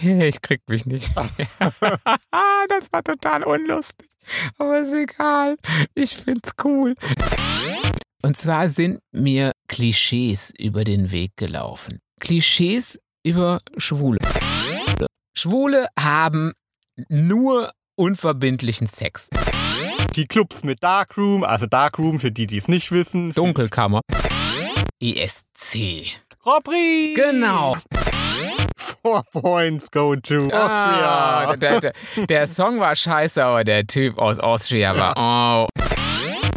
Ich krieg mich nicht. das war total unlustig. Aber ist egal. Ich find's cool. Und zwar sind mir Klischees über den Weg gelaufen. Klischees über Schwule. Schwule haben nur unverbindlichen Sex. Die Clubs mit Darkroom, also Darkroom für die, die es nicht wissen. Dunkelkammer. ESC. Robri! Genau. Four points go to Austria. Ah, der, der, der Song war scheiße, aber der Typ aus Austria war. Oh.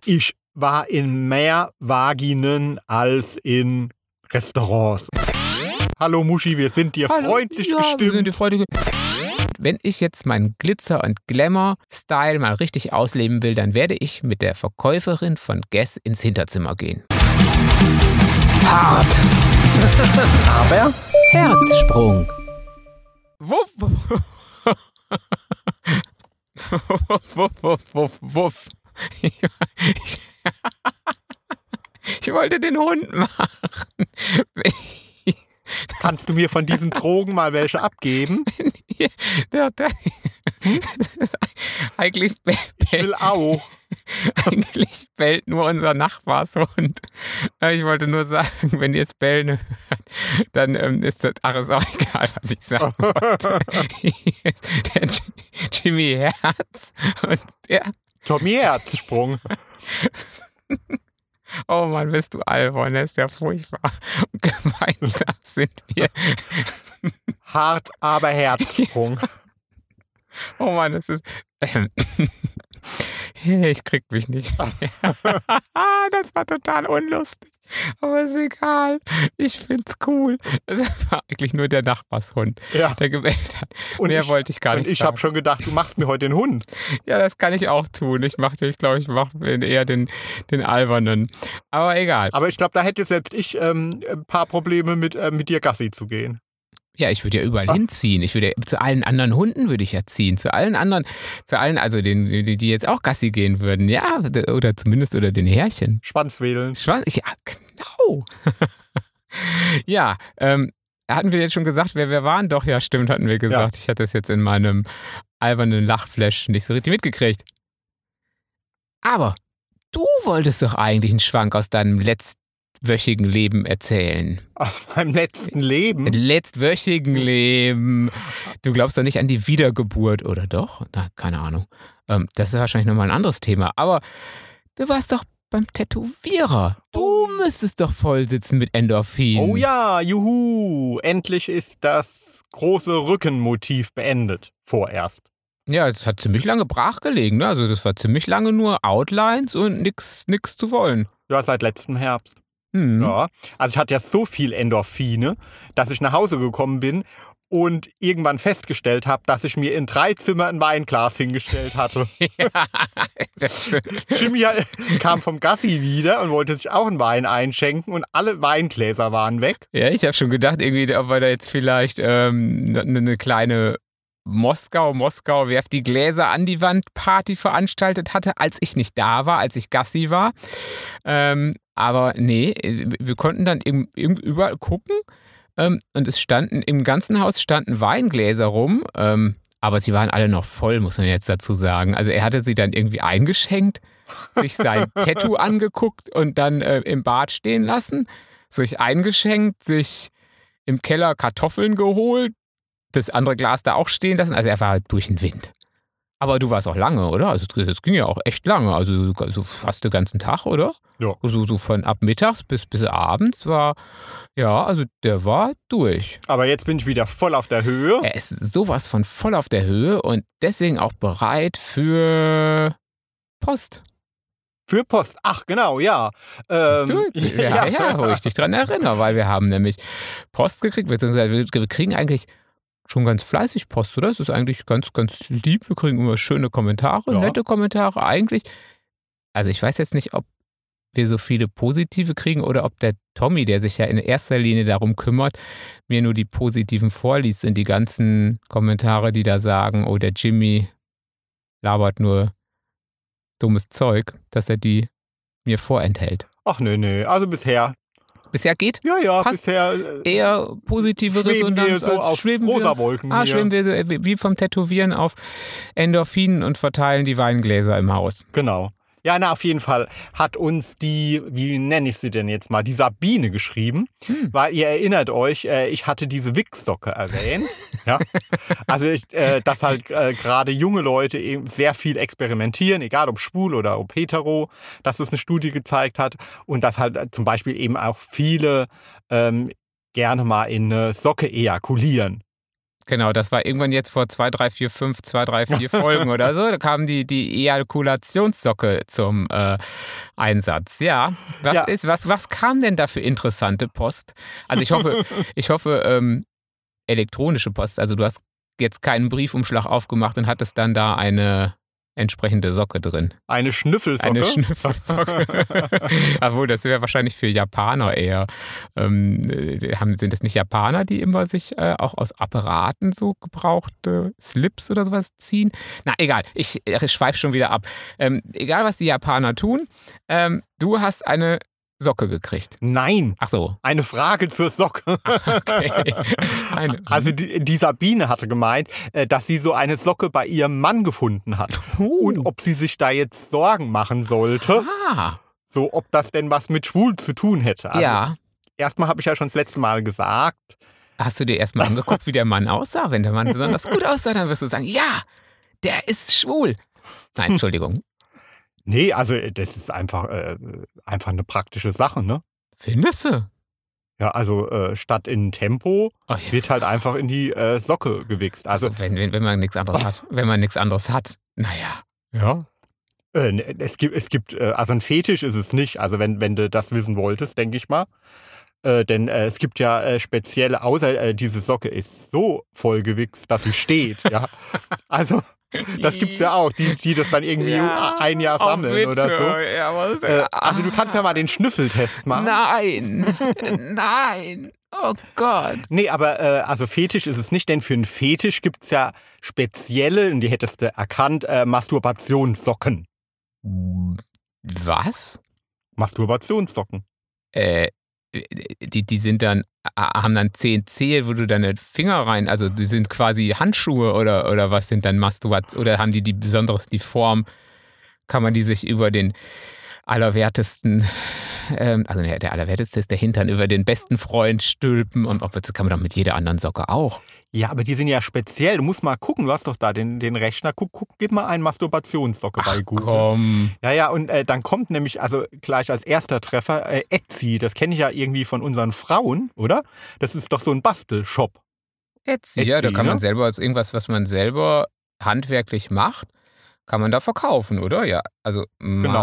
Ich war in mehr Vaginen als in Restaurants. Hallo Muschi, wir sind dir Hallo. freundlich ja, gestimmt. Wir sind dir freundlich Wenn ich jetzt meinen Glitzer- und Glamour-Style mal richtig ausleben will, dann werde ich mit der Verkäuferin von Guess ins Hinterzimmer gehen. Hart. Aber Herzsprung. Wuff, wuff. wuff, wuff, wuff. Ich, ich, ich wollte den Hund machen. kannst du mir von diesen Drogen mal welche abgeben? Eigentlich, Ich will auch. eigentlich bellt nur unser Nachbarshund. Äh, Ich wollte nur sagen, wenn ihr es bellen hört, dann ähm, ist das, ach, ist auch egal, was ich sagen wollte. der Jimmy Herz und der, Tommy Herzsprung. oh Mann, bist du albern, das ist ja furchtbar. Und gemeinsam sind wir, Hart, aber Herzsprung. oh Mann, das ist, ich krieg mich nicht. das war total unlustig. Aber ist egal. Ich find's cool. Das war eigentlich nur der Nachbarshund, Ja. der gewählt hat. Und Mehr ich, wollte ich gar und nicht ich sagen. habe schon gedacht, du machst mir heute den Hund. Ja, das kann ich auch tun. Ich mache, ich glaube, ich mache eher den, den Albernen. Aber egal. Aber ich glaube, da hätte selbst ich ähm, ein paar Probleme mit, äh, mit dir Gassi zu gehen. Ja, ich würde ja überall Ah. hinziehen. Ich würde zu allen anderen Hunden würde ich ja ziehen. Zu allen anderen, zu allen, also den, die, die jetzt auch Gassi gehen würden. Ja, oder zumindest oder den Härchen. Schwanzwedeln. Schwarz, ja, genau. ja, ähm, hatten wir jetzt schon gesagt, wer wir waren? Doch, ja, stimmt, hatten wir gesagt. Ich hatte es jetzt in meinem albernen Lachflash nicht so richtig mitgekriegt. Aber du wolltest doch eigentlich einen Schwank aus deinem letztwöchigen Leben erzählen. Aus meinem letzten Leben. Letztwöchigen Leben. Du glaubst doch nicht an die Wiedergeburt, oder doch? Na, keine Ahnung. Ähm, das ist wahrscheinlich nochmal ein anderes Thema. Aber du warst doch beim Tätowierer. Du müsstest doch voll sitzen mit Endorphin. Oh ja, juhu. Endlich ist das große Rückenmotiv beendet. Vorerst. Ja, es hat ziemlich lange brach gelegen. Ne? Also das war ziemlich lange nur Outlines und nix, nix zu wollen. Ja, seit letztem Herbst. Hm. Ja. Also ich hatte ja so viel Endorphine, dass ich nach Hause gekommen bin und irgendwann festgestellt habe, dass ich mir in drei Zimmer ein Weinglas hingestellt hatte. ja, das. Jimmy kam vom Gassi wieder und wollte sich auch einen Wein einschenken und alle Weingläser waren weg. Ja, ich habe schon gedacht, irgendwie, ob er da jetzt vielleicht ähm, eine ne kleine Moskau, Moskau, werft die Gläser an die Wand Party veranstaltet hatte, als ich nicht da war, als ich Gassi war. Ähm, aber nee, wir konnten dann eben, eben überall gucken ähm, und es standen, im ganzen Haus standen Weingläser rum, ähm, aber sie waren alle noch voll, muss man jetzt dazu sagen. Also er hatte sie dann irgendwie eingeschenkt, sich sein Tattoo angeguckt und dann äh, im Bad stehen lassen, sich eingeschenkt, sich im Keller Kartoffeln geholt, das andere Glas da auch stehen lassen. Also er war halt durch den Wind. Aber du warst auch lange, oder? Also das ging ja auch echt lange. Also, also fast den ganzen Tag, oder? Ja. So, so von ab mittags bis, bis abends war, ja, also der war durch. Aber jetzt bin ich wieder voll auf der Höhe. Er ist sowas von voll auf der Höhe und deswegen auch bereit für Post. Für Post. Ach, genau, ja. Siehst Ähm, du? Ja, ja, wo ich dich dran erinnere, weil wir haben nämlich Post gekriegt, beziehungsweise wir kriegen eigentlich schon ganz fleißig Post, oder? Es ist eigentlich ganz, ganz lieb. Wir kriegen immer schöne Kommentare, Ja. nette Kommentare eigentlich. Also ich weiß jetzt nicht, ob wir so viele positive kriegen oder ob der Tommy, der sich ja in erster Linie darum kümmert, mir nur die positiven vorliest und die ganzen Kommentare, die da sagen, oh, der Jimmy labert nur dummes Zeug, dass er die mir vorenthält. Ach, nee, nee. Also bisher Bisher geht? Ja, ja, Passt. bisher äh, Eher positive wir Resonanz so als auf schweben wir, rosa Wolken ah, hier. schweben wir so, äh, wie vom Tätowieren auf Endorphinen und verteilen die Weingläser im Haus. Genau. Ja, na, auf jeden Fall hat uns die, wie nenne ich sie denn jetzt mal, die Sabine geschrieben, Hm. weil ihr erinnert euch, äh, ich hatte diese Wichssocke erwähnt. ja. Also, ich, äh, dass halt äh, gerade junge Leute eben sehr viel experimentieren, egal ob schwul oder ob hetero, dass es eine Studie gezeigt hat und dass halt äh, zum Beispiel eben auch viele ähm, gerne mal in eine Socke ejakulieren. Genau, das war irgendwann jetzt vor zwei, drei, vier, fünf, zwei, drei, vier Folgen oder so. Da kam die, die Ejakulationssocke zum äh, Einsatz. Ja, was, Ja. Ist, was, was kam denn da für interessante Post? Also ich hoffe, ich hoffe ähm, elektronische Post. Also du hast jetzt keinen Briefumschlag aufgemacht und hattest dann da eine entsprechende Socke drin. Eine Schnüffelsocke. Eine Schnüffelsocke. Obwohl, das wäre wahrscheinlich für Japaner eher. Ähm, äh, haben, sind es nicht Japaner, die immer sich äh, auch aus Apparaten so gebrauchte Slips oder sowas ziehen? Na, egal. Ich äh, schweife schon wieder ab. Ähm, egal, was die Japaner tun, ähm, du hast eine Socke gekriegt. Nein, Ach so. eine Frage zur Socke. Okay. Eine, Also die, die Sabine hatte gemeint, äh, dass sie so eine Socke bei ihrem Mann gefunden hat. Uh. Und ob sie sich da jetzt Sorgen machen sollte, ah, so ob das denn was mit schwul zu tun hätte. Also ja. erstmal habe ich ja schon das letzte Mal gesagt, Hast du dir erstmal angeguckt, wie der Mann aussah? Wenn der Mann besonders gut aussah, dann wirst du sagen, ja, der ist schwul. Nein, Entschuldigung. Nee, also äh, das ist einfach, äh, einfach eine praktische Sache, ne? Findest du? Ja, also äh, statt in Tempo Oh, ja. wird halt einfach in die äh, Socke gewichst. Also Also wenn, wenn, wenn man nichts anderes hat. Wenn man nichts anderes hat. Naja. Ja. Äh, ne, es gibt, es gibt, äh, also ein Fetisch ist es nicht. Also wenn, wenn du das wissen wolltest, denke ich mal. Äh, denn äh, es gibt ja äh, spezielle, außer äh, diese Socke ist so vollgewichst, dass sie steht. ja. Also das gibt's ja auch, die, die das dann irgendwie Ja, ein Jahr sammeln oder so. Ja, Äh, also du kannst ja mal den Schnüffeltest machen. Nein. Nein. Oh Gott. Nee, aber äh, also Fetisch ist es nicht, denn für einen Fetisch gibt's ja spezielle, und die hättest du erkannt, äh, Masturbationssocken. Was? Masturbationssocken. Äh, die, die sind dann, haben dann zehn Zehe, wo du deine Finger rein, also die sind quasi Handschuhe oder, oder was sind dann Masturbat oder haben die die besonderes, die Form, kann man die sich über den allerwertesten, ähm, also der allerwerteste ist der Hintern, über den besten Freund stülpen und ob das kann man doch mit jeder anderen Socke auch. Ja, aber die sind ja speziell. Du musst mal gucken, du hast doch da den, den Rechner. Guck, guck, gib mal einen Masturbationssocke Ach bei Google. komm. Ja, ja, und äh, dann kommt nämlich, also gleich als erster Treffer, äh, Etsy. Das kenne ich ja irgendwie von unseren Frauen, oder? Das ist doch so ein Bastelshop. Etsy, ja, da Etsy, kann man ne? selber als irgendwas, was man selber handwerklich macht, kann man da verkaufen, oder? Ja, also Genau.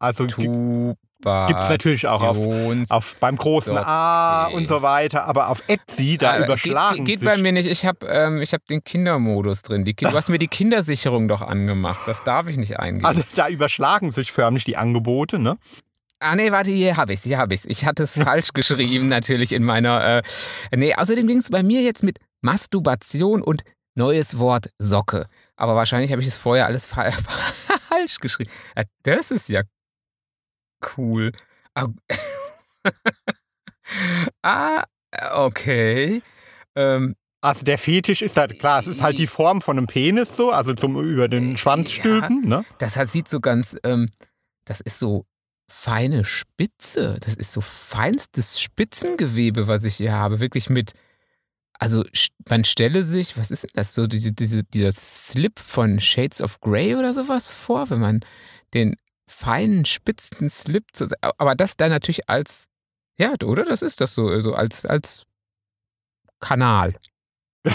Also gi- Masturbations. gibt's natürlich auch auf- auf, beim großen A und so weiter, aber auf Etsy, da Ah, überschlagen geht, geht bei mir nicht. Ich habe ähm, ich hab den Kindermodus drin. Die, du hast mir die Kindersicherung doch angemacht. Das darf ich nicht eingeben. Also da überschlagen sich förmlich die Angebote, ne? Ah, nee, warte, hier habe ich's, hier habe ich's. Ich hatte es falsch geschrieben, natürlich in meiner. Äh, nee, außerdem ging es bei mir jetzt mit Masturbation und neues Wort Socke. Aber wahrscheinlich habe ich es vorher alles fa falsch geschrieben. Ah, Das ist ja cool. Ah, okay. Ähm, Also der Fetisch ist halt, klar, es ist halt die Form von einem Penis so, also zum über den Schwanz Ja. stülpen, ne? das hat, sieht so ganz. Ähm, das ist so feine Spitze. Das ist so feinstes Spitzengewebe, was ich hier habe. Wirklich mit. Also man stelle sich, was ist denn das so, diese, diese, dieser Slip von Shades of Grey oder sowas vor, wenn man den feinen, spitzen Slip, zu, aber das dann natürlich als, ja, oder? Das ist das so, also als, als Kanal.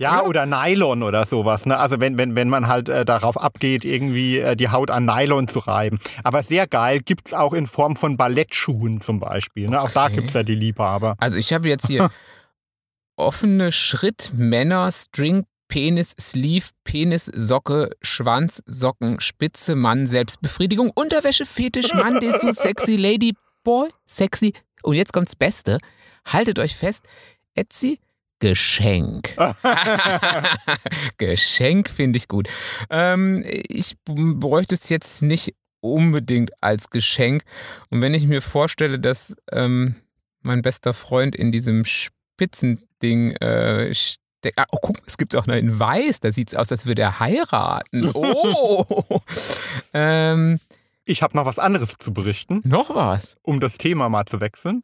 Ja, oder Nylon oder sowas. Ne? Also wenn, wenn, wenn man halt äh, darauf abgeht, irgendwie äh, die Haut an Nylon zu reiben. Aber sehr geil gibt's auch in Form von Ballettschuhen zum Beispiel. Ne? Auch da Okay. gibt's ja die Liebhaber. Also ich habe jetzt hier offene Schritt, Männer, String, Penis, Sleeve, Penis, Socke, Schwanz, Socken, Spitze, Mann, Selbstbefriedigung, Unterwäsche, Fetisch, Mann, Dessous, sexy, Lady, Boy, sexy. Und jetzt kommt's Beste. Haltet euch fest, Etsy, Geschenk. Geschenk finde ich gut. Ähm, ich bräuchte es jetzt nicht unbedingt als Geschenk. Und wenn ich mir vorstelle, dass ähm, mein bester Freund in diesem Spitzending äh, steckt. Ah, oh, guck, es gibt auch noch in Weiß. Da sieht es aus, als würde er heiraten. Oh! ähm, Ich habe noch was anderes zu berichten, noch was. um das Thema mal zu wechseln.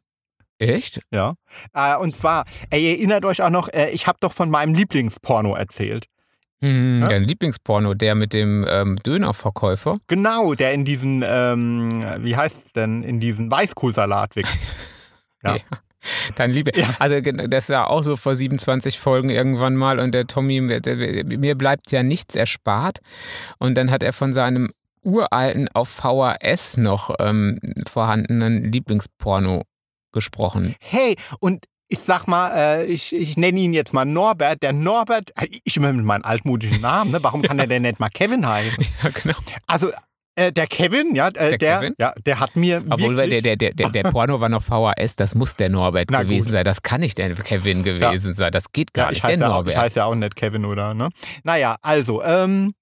Echt? Ja. Äh, und zwar, ey, ihr erinnert euch auch noch, äh, ich habe doch von meinem Lieblingsporno erzählt. Hm, Ja? Dein Lieblingsporno, der mit dem ähm, Dönerverkäufer. Genau, der in diesen, ähm, wie heißt es denn, in diesen Weißkohlsalat wächst. Ja. Dein Liebe. Ja. Also das war auch so vor 27 Folgen irgendwann mal und der Tommy, mir- bleibt ja nichts erspart. Und dann hat er von seinem uralten auf VHS noch ähm, vorhandenen Lieblingsporno gesprochen. Hey, und ich sag mal, äh, ich, ich nenne ihn jetzt mal Norbert. Der Norbert, ich immer mit meinem altmodischen Namen, ne? warum kann der denn nicht mal Kevin heißen? Ja, genau. Also, äh, der Kevin, ja, äh, Der der, Kevin? ja, der hat mir. Obwohl wirklich, der, der, der, der, der Porno war noch VHS, das muss der Norbert Na gewesen gut. sein. Das kann nicht der Kevin gewesen sein. Das geht gar ja, ich nicht. Der heiße, ja, auch- Norbert. ich heiße ja auch nicht Kevin, oder? Ne? Naja, also, ähm,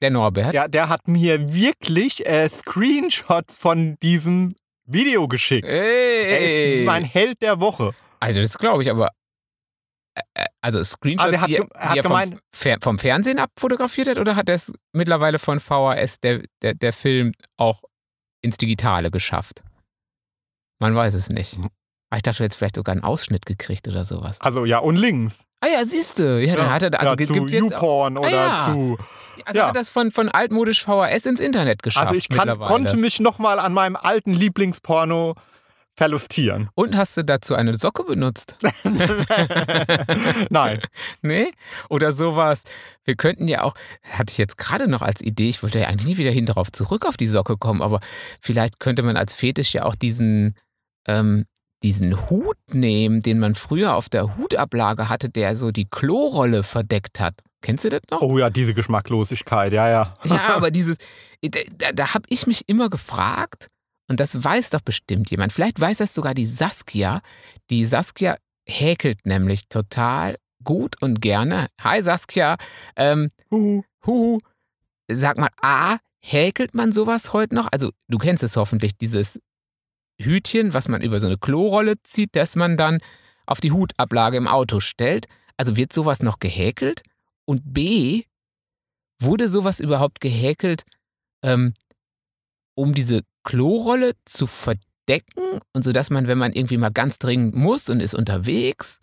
der Norbert. ja, der hat mir wirklich äh, Screenshots von diesem Video geschickt. Er Ey. ist mein Held der Woche. Also das glaube ich, aber also Screenshots, Also er hat die, er hat die er vom, gemeint- Fer vom Fernsehen abfotografiert hat oder hat er es mittlerweile von VHS der, der, der Film auch ins Digitale geschafft? Man weiß es nicht. Mhm. Ah, Ich dachte, du hättest vielleicht sogar einen Ausschnitt gekriegt oder sowas. Also, ja, und links. Ah ja, siehst du. Ja, dann hat er, also ja, gibt zu gibt's jetzt auch, YouPorn oder ja. zu. also ja. hat das von, von altmodisch VHS ins Internet geschafft Also, ich kann, konnte mich nochmal an meinem alten Lieblingsporno verlustieren. Und hast du dazu eine Socke benutzt? Nein. Nee? Oder sowas. Wir könnten ja auch, hatte ich jetzt gerade noch als Idee, ich wollte ja eigentlich nie wieder hin darauf zurück auf die Socke kommen, aber vielleicht könnte man als Fetisch ja auch diesen, ähm, diesen Hut nehmen, den man früher auf der Hutablage hatte, der so die Klorolle verdeckt hat. Kennst du das noch? Oh ja, diese Geschmacklosigkeit, ja, ja. Ja, aber dieses, da, da habe ich mich immer gefragt, und das weiß doch bestimmt jemand, vielleicht weiß das sogar die Saskia. Die Saskia häkelt nämlich total gut und gerne. Hi Saskia, ähm, Huhu. huhu, sag mal, A, häkelt man sowas heute noch? Also du kennst es hoffentlich, dieses Hütchen, was man über so eine Klorolle zieht, das man dann auf die Hutablage im Auto stellt. Also wird sowas noch gehäkelt? Und B, wurde sowas überhaupt gehäkelt, ähm, um diese Klorolle zu verdecken und so, dass man, wenn man irgendwie mal ganz dringend muss und ist unterwegs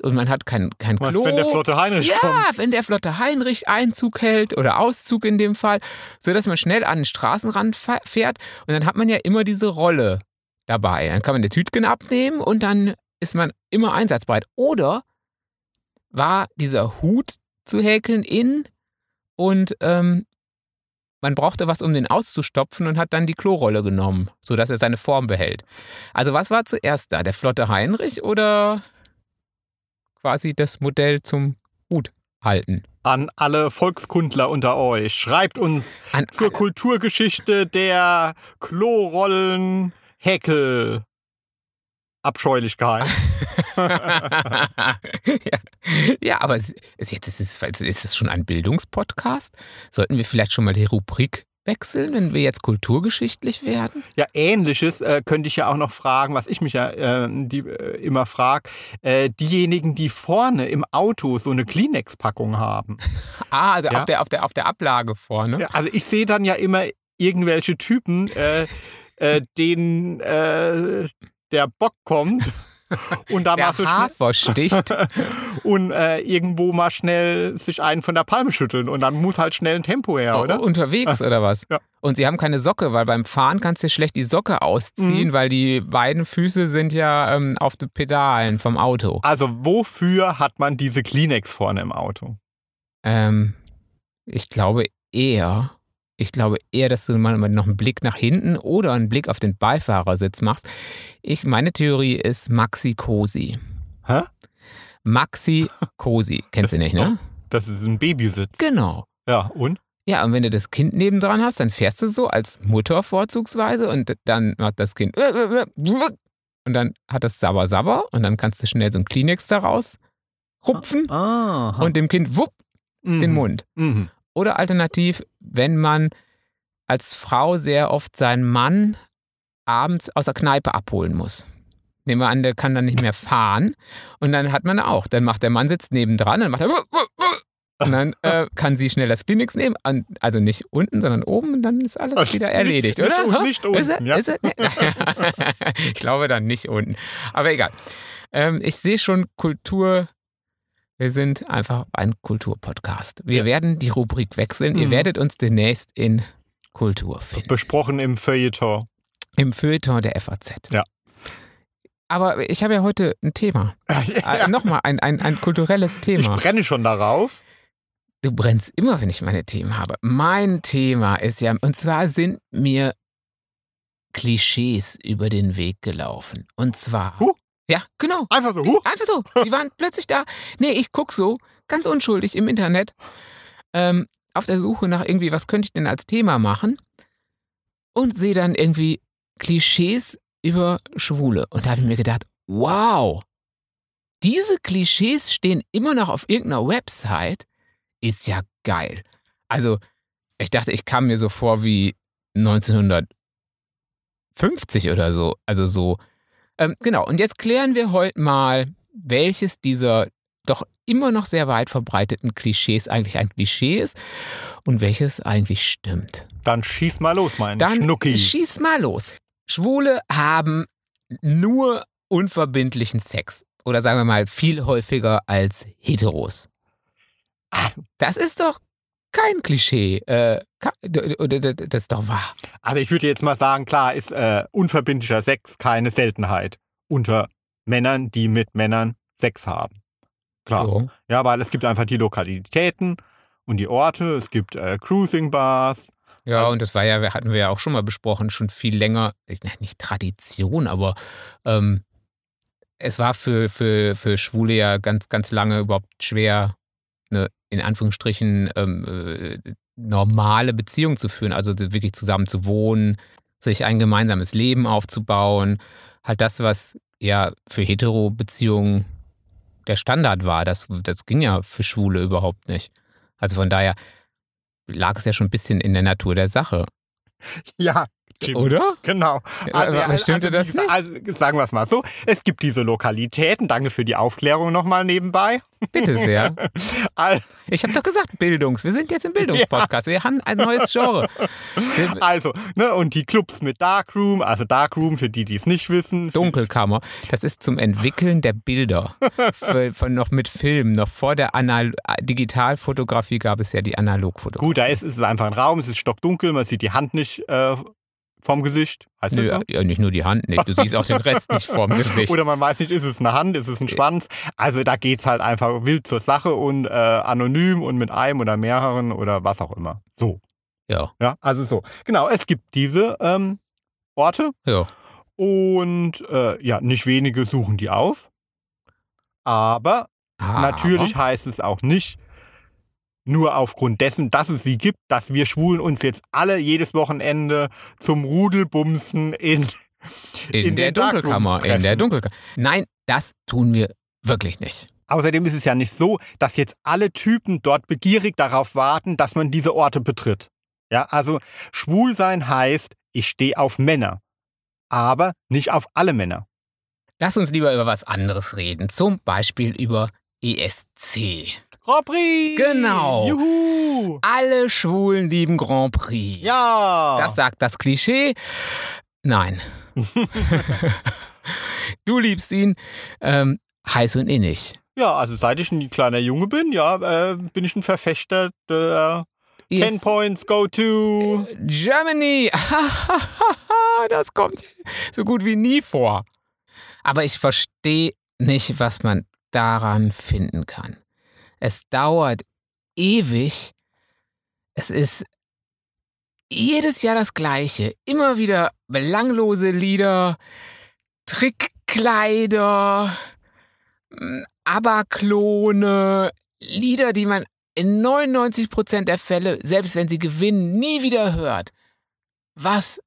und man hat kein, kein Klo, wenn der flotte Heinrich ja, kommt? wenn der flotte Heinrich Einzug hält oder Auszug in dem Fall, so dass man schnell an den Straßenrand fährt und dann hat man ja immer diese Rolle dabei. Dann kann man das Tütchen abnehmen und dann ist man immer einsatzbereit. Oder war dieser Hut zu häkeln in und ähm, man brauchte was, um den auszustopfen und hat dann die Klorolle genommen, sodass er seine Form behält. Also was war zuerst da, der flotte Heinrich oder quasi das Modell zum Hut halten? An alle Volkskundler unter euch. Schreibt uns An zur alle. Kulturgeschichte der Klorollen Häkel Abscheulichkeit. ja. ja, aber es, es, jetzt ist es, ist es schon ein Bildungspodcast. Sollten wir vielleicht schon mal die Rubrik wechseln, wenn wir jetzt kulturgeschichtlich werden? Ja, ähnliches äh, könnte ich ja auch noch fragen, was ich mich ja äh, die, äh, immer frage. Äh, diejenigen, die vorne im Auto so eine Kleenex-Packung haben. Ah, also Ja. auf, der, auf, der, auf der Ablage vorne. Ja, also ich sehe dann ja immer irgendwelche Typen, äh, äh, denen der Bock kommt und da mal so schnell, Hafer sticht. und äh, irgendwo mal schnell sich einen von der Palme schütteln und dann muss halt schnell ein Tempo her, oder? Oh, unterwegs oder was? Ja. Und sie haben keine Socke, weil beim Fahren kannst du schlecht die Socke ausziehen, Mhm. weil die beiden Füße sind ja ähm, auf den Pedalen vom Auto. Also wofür hat man diese Kleenex vorne im Auto? Ähm, ich glaube eher, ich glaube eher, dass du mal noch einen Blick nach hinten oder einen Blick auf den Beifahrersitz machst. Ich, meine Theorie ist Maxi Cosi. Hä? Maxi Cosi. Kennst du nicht, ne? Das ist ein Babysitz. Genau. Ja, und? Ja, und wenn du das Kind nebendran hast, dann fährst du so als Mutter vorzugsweise und dann macht das Kind und dann hat das Sabber Sabber und dann kannst du schnell so ein Kleenex daraus rupfen Ah. und dem Kind wupp den Mund. Mhm. Oder alternativ, wenn man als Frau sehr oft seinen Mann abends aus der Kneipe abholen muss. Nehmen wir an, der kann dann nicht mehr fahren. Und dann hat man auch, dann macht der Mann sitzt nebendran, dann macht er und dann äh, kann sie schnell das Kleenex nehmen, also nicht unten, sondern oben und dann ist alles Also wieder erledigt, nicht, oder? Nicht unten, Ist er, ja. ist er, ich glaube dann nicht unten. Aber egal. Ähm, ich sehe schon Kultur. Wir sind einfach ein Kulturpodcast. Wir Ja. werden die Rubrik wechseln. Ihr Mhm. werdet uns demnächst in Kultur finden. Besprochen im Feuilleton. Im Feuilleton der FAZ. Ja. Aber ich habe ja heute ein Thema. Äh, Nochmal ein, ein, ein kulturelles Ich Thema. brenne schon darauf. Du brennst immer, wenn ich meine Themen habe. Mein Thema ist ja, und zwar sind mir Klischees über den Weg gelaufen. Und zwar. Huh. Ja, genau. Einfach so, huh, einfach so. Die waren plötzlich da. Nee, ich gucke so, ganz unschuldig im Internet, ähm, auf der Suche nach irgendwie, was könnte ich denn als Thema machen? Und sehe dann irgendwie Klischees über Schwule. Und da habe ich mir gedacht, wow, diese Klischees stehen immer noch auf irgendeiner Website. Ist ja geil. Also, ich dachte, ich kam mir so vor wie 1950 oder so. Also so. Ähm, genau, und jetzt klären wir heute mal, welches dieser doch immer noch sehr weit verbreiteten Klischees eigentlich ein Klischee ist und welches eigentlich stimmt. dann schieß mal los, mein Dann Schnucki. schieß mal los. Schwule haben nur unverbindlichen Sex. Oder sagen wir mal viel häufiger als Heteros. Ah. Das ist doch kein Klischee. Äh, das ist doch wahr. Also ich würde jetzt mal sagen, klar ist äh, unverbindlicher Sex keine Seltenheit unter Männern, die mit Männern Sex haben. Klar. So. Ja, weil es gibt einfach die Lokalitäten und die Orte, es gibt äh, Cruising-Bars. Ja, und das war ja, hatten wir ja auch schon mal besprochen, schon viel länger, ich- nicht Tradition, aber ähm, es war für, für, für Schwule ja ganz, ganz lange überhaupt schwer, eine in Anführungsstrichen ähm, äh, normale Beziehung zu führen, also wirklich zusammen zu wohnen, sich ein gemeinsames Leben aufzubauen. Halt das, was ja für Hetero-Beziehungen der Standard war, das, das ging ja für Schwule überhaupt nicht. Also von daher lag es ja schon ein bisschen in der Natur der Sache. Ja, Jimmy. Oder? Genau. Also, ja, stimmte also, das nicht? Also, sagen wir es mal so. Es gibt diese Lokalitäten. Danke für die Aufklärung nochmal nebenbei. Bitte sehr. Ich habe doch gesagt, Bildungs. Wir sind jetzt im Bildungspodcast. Wir haben ein neues Genre. Also, ne, und die Clubs mit Darkroom, also Darkroom für die, die es nicht wissen. Dunkelkammer. Das ist zum Entwickeln der Bilder. Für, von noch mit Film. Noch vor der Anal Digitalfotografie gab es ja die Analogfotografie. Gut, da ist, ist es einfach ein Raum, es ist stockdunkel, man sieht die Hand nicht äh, vom Gesicht. Heißt das Nö, so? ja, nicht nur die Hand nicht. Du siehst auch den Rest nicht vorm Gesicht. Oder man weiß nicht, ist es eine Hand, ist es ein Schwanz. Also da geht es halt einfach wild zur Sache und äh, anonym und mit einem oder mehreren oder was auch immer. So. Ja, Ja, also so. Genau, es gibt diese ähm, Orte ja. und äh, ja, nicht wenige suchen die auf. Aber Aber- natürlich heißt es auch nicht, nur aufgrund dessen, dass es sie gibt, dass wir Schwulen uns jetzt alle jedes Wochenende zum Rudelbumsen in, In, in der Dunkelkammer. In der. Dunkelkammer. Nein, das tun wir wirklich nicht. Außerdem ist es ja nicht so, dass jetzt alle Typen dort begierig darauf warten, dass man diese Orte betritt. Ja, also schwul sein heißt, ich stehe auf Männer, aber nicht auf alle Männer. Lass uns lieber über was anderes reden. Zum Beispiel über ESC. Grand Prix! Genau. Juhu! Alle Schwulen lieben Grand Prix. Ja! Das sagt das Klischee. Nein. du liebst ihn ähm, heiß und innig. ja, also seit ich ein kleiner Junge bin, ja, äh, bin ich ein Verfechter der 10 Yes. Points Go to. Germany. das kommt so gut wie nie vor. Aber ich verstehe nicht, was man daran finden kann. Es dauert ewig. Es ist jedes Jahr das Gleiche. Immer wieder belanglose Lieder, Trickkleider, m, Aberklone, Lieder, die man in 99% der Fälle, selbst wenn sie gewinnen, nie wieder hört. Was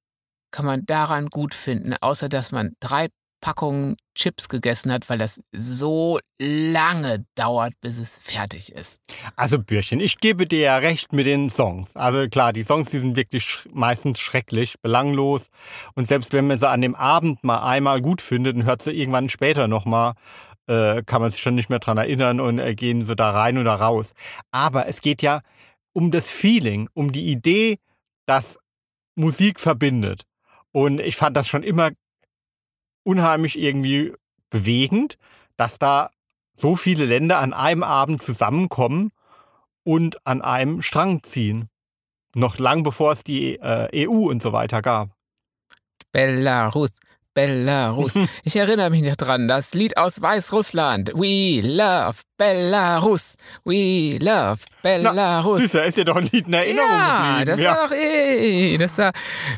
kann man daran gut finden, außer dass man drei Packung Chips gegessen hat, weil das so lange dauert, bis es fertig ist. Also Bürchen, ich gebe dir ja recht mit den Songs. Also klar, die Songs, die sind wirklich sch meistens schrecklich, belanglos. Und selbst wenn man sie an dem Abend mal einmal gut findet und hört sie irgendwann später nochmal, äh, kann man sich schon nicht mehr dran erinnern und äh, gehen sie da rein oder raus. Aber es geht ja um das Feeling, um die Idee, dass Musik verbindet. Und ich fand das schon immer unheimlich irgendwie bewegend, dass da so viele Länder an einem Abend zusammenkommen und an einem Strang ziehen. Noch lang bevor es die äh, EU und so weiter gab. Belarus, Belarus. Ich erinnere mich noch dran, das Lied aus Weißrussland. We love Belarus. We love Belarus. Süßer, ist dir doch ein Lied in Erinnerung ja, geblieben. das ja, war doch eh. Das war,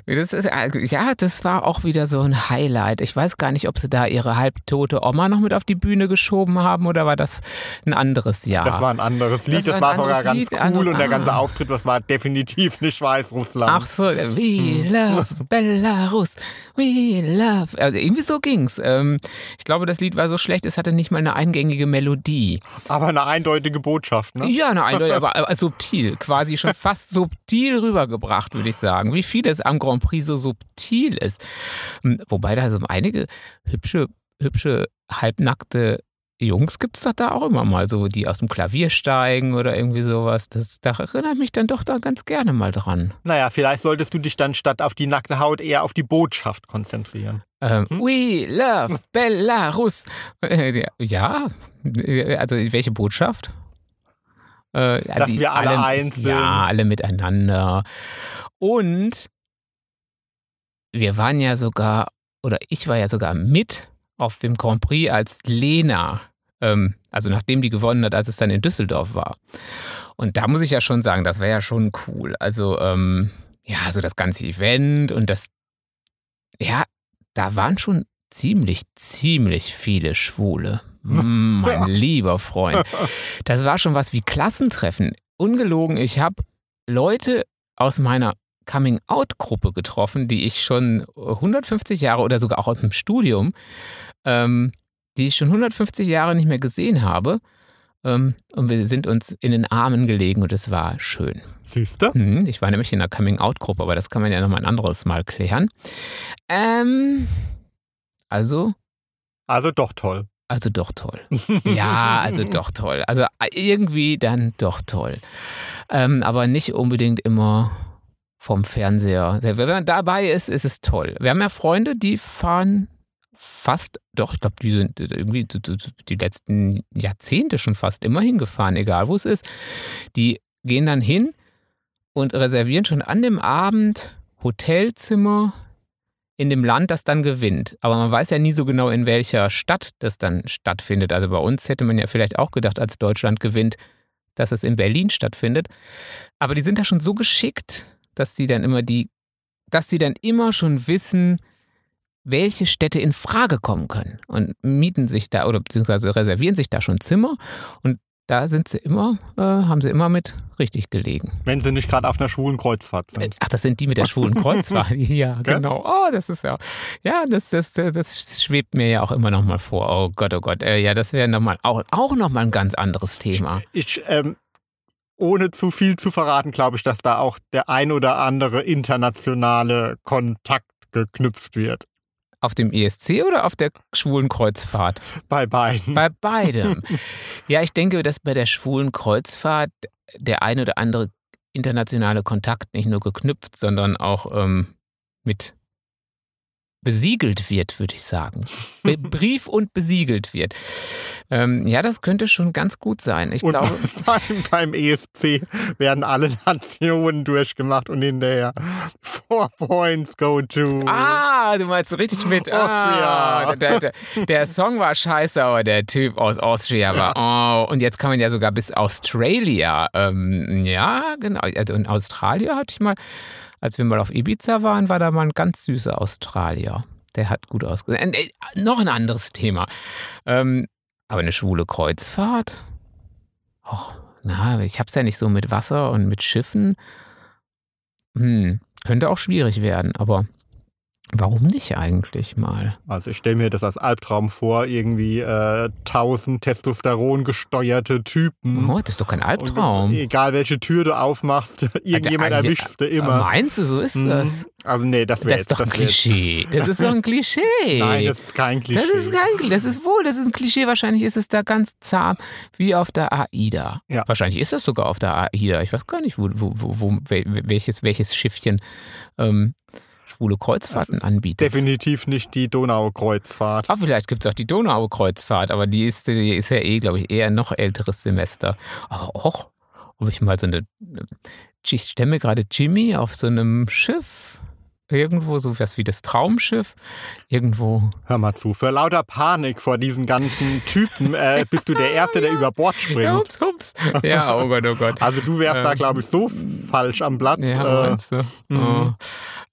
das ist, ja, das war auch wieder so ein Highlight. Ich weiß gar nicht, ob sie da ihre halbtote Oma noch mit auf die Bühne geschoben haben oder war das ein anderes Jahr? das war ein anderes Lied, Das das, war ein war sogar anderes ganz Lied, cool andere- und der ganze ah. Auftritt, das war definitiv nicht Weißrussland. Ach so, we Hm. love Belarus, we love. Also irgendwie so ging's. Ähm, ich glaube, das Lied war so schlecht, es hatte nicht mal eine eingängige Melodie. Aber eine eindeutige Botschaft, ne? Ja, nein, aber, aber subtil, quasi schon fast subtil rübergebracht, würde ich sagen. Wie vieles am Grand Prix so subtil ist. Hm, Wobei da so einige hübsche, hübsche, halbnackte Jungs gibt es doch da auch immer mal so, die aus dem Klavier steigen oder irgendwie sowas. Das, da erinnert mich dann doch da ganz gerne mal dran. Naja, vielleicht solltest du dich dann statt auf die nackte Haut eher auf die Botschaft konzentrieren. Ähm, Hm? We love Belarus. Äh, Ja, also welche Botschaft? Äh, Dass wir alle eins sind. Ja, alle miteinander. Und wir waren ja sogar, oder ich war ja sogar mit auf dem Grand Prix als Lena. Ähm, also nachdem die gewonnen hat, als es dann in Düsseldorf war. Und da muss ich ja schon sagen, das war ja schon cool. Also, ähm, ja, so das ganze Event und das, ja, da waren schon ziemlich, ziemlich viele Schwule. Mein lieber Freund. Das war schon was wie Klassentreffen. Ungelogen, ich habe Leute aus meiner Coming-out-Gruppe getroffen, die ich schon 150 Jahre oder sogar auch aus dem Studium, ähm, die ich schon 150 Jahre nicht mehr gesehen habe. Ähm, und wir sind uns in den Armen gelegen und es war schön. Siehst du? Hm, ich war nämlich in einer Coming-out-Gruppe, aber das kann man ja noch mal ein anderes Mal klären. Ähm, also, Also doch toll. also doch toll. Ja, also doch toll. Also äh, irgendwie dann doch toll. Ähm, aber nicht unbedingt immer vom Fernseher. Wenn man dabei ist, ist es toll. Wir haben ja Freunde, die fahren fast, doch, ich glaube, die sind irgendwie die letzten Jahrzehnte schon fast immer hingefahren, egal wo es ist. Die gehen dann hin und reservieren schon an dem Abend Hotelzimmer in dem Land, das dann gewinnt. Aber man weiß ja nie so genau, in welcher Stadt das dann stattfindet. Also bei uns hätte man ja vielleicht auch gedacht, als Deutschland gewinnt, dass es in Berlin stattfindet. Aber die sind da schon so geschickt, dass die dann immer die, dass sie dann immer schon wissen, welche Städte in Frage kommen können und mieten sich da oder beziehungsweise reservieren sich da schon Zimmer und da sind sie immer, äh, haben sie immer mit richtig gelegen. Wenn sie nicht gerade auf einer schwulen Kreuzfahrt sind. Ach, das sind die mit der schwulen Kreuzfahrt. ja, genau. Oh, das ist ja, ja, das, das, das, schwebt mir ja auch immer noch mal vor. Oh Gott, oh Gott. Äh, ja, das wäre noch mal, auch, auch noch mal ein ganz anderes Thema. Ich, ähm, ohne zu viel zu verraten, glaube ich, dass da auch der ein oder andere internationale Kontakt geknüpft wird. Auf dem ESC oder auf der schwulen Kreuzfahrt? Bei beiden. Bei beidem. ja, ich denke, dass bei der schwulen Kreuzfahrt der ein oder andere internationale Kontakt nicht nur geknüpft, sondern auch ähm, mit besiegelt wird, würde ich sagen. Be Brief und besiegelt wird. Ähm, ja, das könnte schon ganz gut sein. Ich und glaube, beim, beim ESC werden alle Nationen durchgemacht und hinterher Four Points go to. Ah, du meinst richtig mit Austria. Ah, der, der, der Song war scheiße, aber der Typ aus Austria war. Oh, und jetzt kann man ja sogar bis Australia. Ähm, ja, genau. Also in Australien hatte ich mal, als wir mal auf Ibiza waren, war da mal ein ganz süßer Australier. Der hat gut ausgesehen. Äh, noch ein anderes Thema. Ähm, aber eine schwule Kreuzfahrt? Och, na, ich hab's ja nicht so mit Wasser und mit Schiffen. Hm, könnte auch schwierig werden, aber Warum nicht eigentlich mal? Also ich stelle mir das als Albtraum vor, irgendwie äh, tausend Testosteron gesteuerte Typen. Oh, das ist doch kein Albtraum. Und egal welche Tür du aufmachst, irgendjemand Alter, erwischst du immer. Meinst du, so ist Mhm. das? Also nee, das wäre Das ist jetzt doch ein das Klischee. Das ist doch ein Klischee. Nein, das ist kein Klischee. Das ist kein, das ist wohl, das ist ein Klischee. Wahrscheinlich ist es da ganz zahm, wie auf der AIDA. Ja. Wahrscheinlich ist das sogar auf der AIDA. Ich weiß gar nicht, wo, wo, wo, wo wel- welches, welches Schiffchen ähm, schwule Kreuzfahrten anbietet. Definitiv nicht die Donaukreuzfahrt. Ah, vielleicht gibt es auch die Donaukreuzfahrt, aber die ist, die ist ja eh, glaube ich, eher ein noch älteres Semester. Aber auch, ob ich mal so eine. Ich stelle mir gerade Jimmy auf so einem Schiff. Irgendwo so was wie das Traumschiff. Irgendwo. Hör mal zu, für lauter Panik vor diesen ganzen Typen äh, bist du der Erste, der über Bord springt. Ups, ups. Ja, oh Gott, oh Gott. Also du wärst da, Ähm, glaube ich, so falsch am Platz. Ja, äh, meinst du? mhm. Oh.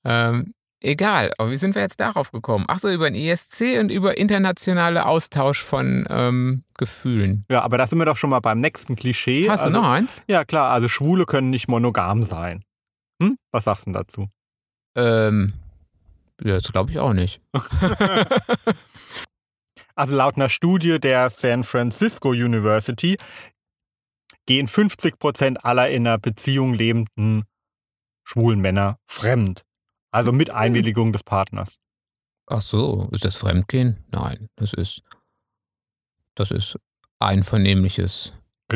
Ähm, egal, aber wie sind wir jetzt darauf gekommen? Ach so, über den ESC und über internationale Austausch von ähm, Gefühlen. ja, aber da sind wir doch schon mal beim nächsten Klischee. Hast also, du noch eins? Ja, klar, also Schwule können nicht monogam sein. Hm? Was sagst du denn dazu? Ähm, ja, das glaube ich auch nicht. Also laut einer Studie der San Francisco University gehen 50 Prozent aller in einer Beziehung lebenden schwulen Männer fremd. Also mit Einwilligung des Partners. Ach so, ist das Fremdgehen? Nein, das ist, das ist einvernehmliches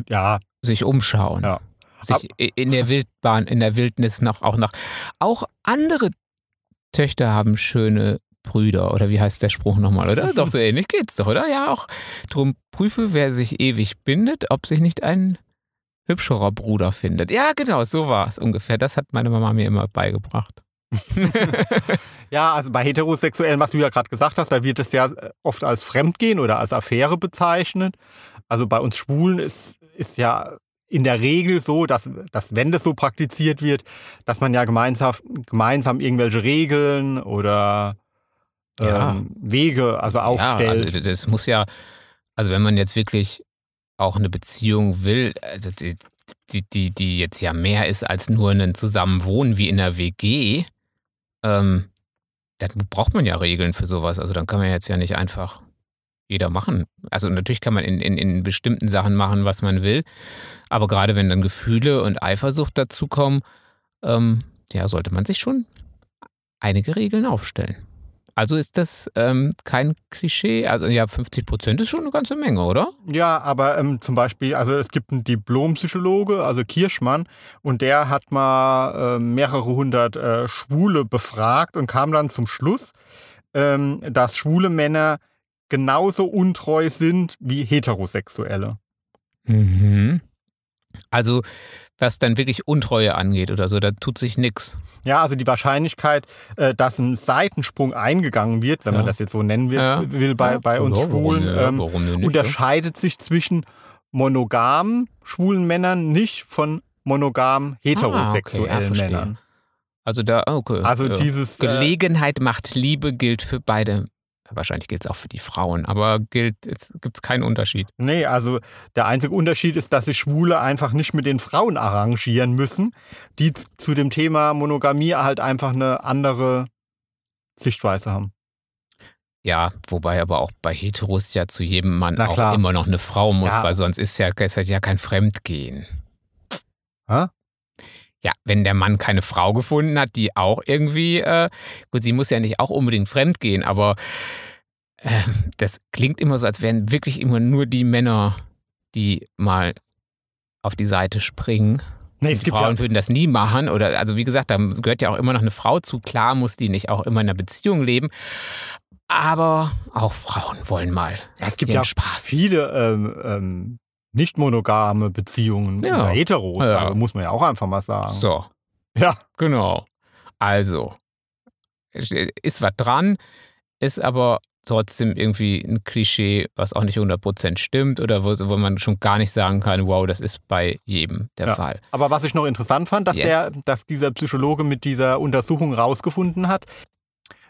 Ja, sich umschauen. Ja. Sich in der Wildbahn, in der Wildnis noch auch nach. Auch andere Töchter haben schöne Brüder. Oder wie heißt der Spruch nochmal, oder? Doch so ähnlich geht's doch, oder? Ja, auch. Drum prüfe, wer sich ewig bindet, ob sich nicht ein hübscherer Bruder findet. Ja, genau, so war es ungefähr. Das hat meine Mama mir immer beigebracht. Ja, also bei Heterosexuellen, was du ja gerade gesagt hast, da wird es ja äh, oft als Fremdgehen oder als Affäre bezeichnet. Also bei uns Schwulen ist, ist ja in der Regel so, dass, dass wenn das so praktiziert wird, dass man ja gemeinsam, gemeinsam irgendwelche Regeln oder ähm, Ja. Wege also aufstellt. Ja, also das muss ja, also wenn man jetzt wirklich auch eine Beziehung will, also die, die, die, die jetzt ja mehr ist als nur ein Zusammenwohnen wie in einer WG, ähm, dann braucht man ja Regeln für sowas. Also dann kann man jetzt ja nicht einfach jeder machen. Also natürlich kann man in, in, in bestimmten Sachen machen, was man will, aber gerade wenn dann Gefühle und Eifersucht dazukommen, ähm, ja, sollte man sich schon einige Regeln aufstellen. Also ist das ähm, kein Klischee? Also ja, 50 Prozent ist schon eine ganze Menge, oder? Ja, aber ähm, zum Beispiel, also es gibt einen Diplompsychologe, also Kirschmann, und der hat mal äh, mehrere hundert äh, Schwule befragt und kam dann zum Schluss, ähm, dass schwule Männer genauso untreu sind wie heterosexuelle. Mhm. Also was dann wirklich Untreue angeht oder so, da tut sich nichts. Ja, also die Wahrscheinlichkeit, äh, dass ein Seitensprung eingegangen wird, wenn man Ja. das jetzt so nennen will, Ja. will bei, bei uns Ja, Schwulen, ähm, nicht? unterscheidet sich zwischen monogamen schwulen Männern nicht von monogam heterosexuellen Ah, okay, ja. Männern. Also da, okay. Also ja. dieses äh, Gelegenheit macht Liebe gilt für beide. Wahrscheinlich gilt es auch für die Frauen, aber gilt, es gibt keinen Unterschied. nee, also der einzige Unterschied ist, dass sich Schwule einfach nicht mit den Frauen arrangieren müssen, die zu dem Thema Monogamie halt einfach eine andere Sichtweise haben. Ja, wobei aber auch bei Heteros ja zu jedem Mann auch immer noch eine Frau muss, Ja. weil sonst ist ja, ist ja kein Fremdgehen. Hä? Ja, wenn der Mann keine Frau gefunden hat, die auch irgendwie, äh, gut, sie muss ja nicht auch unbedingt fremdgehen, aber äh, das klingt immer so, als wären wirklich immer nur die Männer, die mal auf die Seite springen. Nee, es gibt Frauen ja, würden das nie machen. Oder also wie gesagt, da gehört ja auch immer noch eine Frau zu. Klar muss die nicht auch immer in einer Beziehung leben. Aber auch Frauen wollen mal. ja, es gibt ja Spaß. viele ähm, ähm, nicht monogame Beziehungen Ja. unter Heteros, Ja. also muss man ja auch einfach mal sagen. So, Ja, genau. Also, ist was dran, ist aber trotzdem irgendwie ein Klischee, was auch nicht 100% stimmt oder wo, wo man schon gar nicht sagen kann, wow, das ist bei jedem der Ja. Fall. Aber was ich noch interessant fand, dass, Yes. der, dass dieser Psychologe mit dieser Untersuchung rausgefunden hat,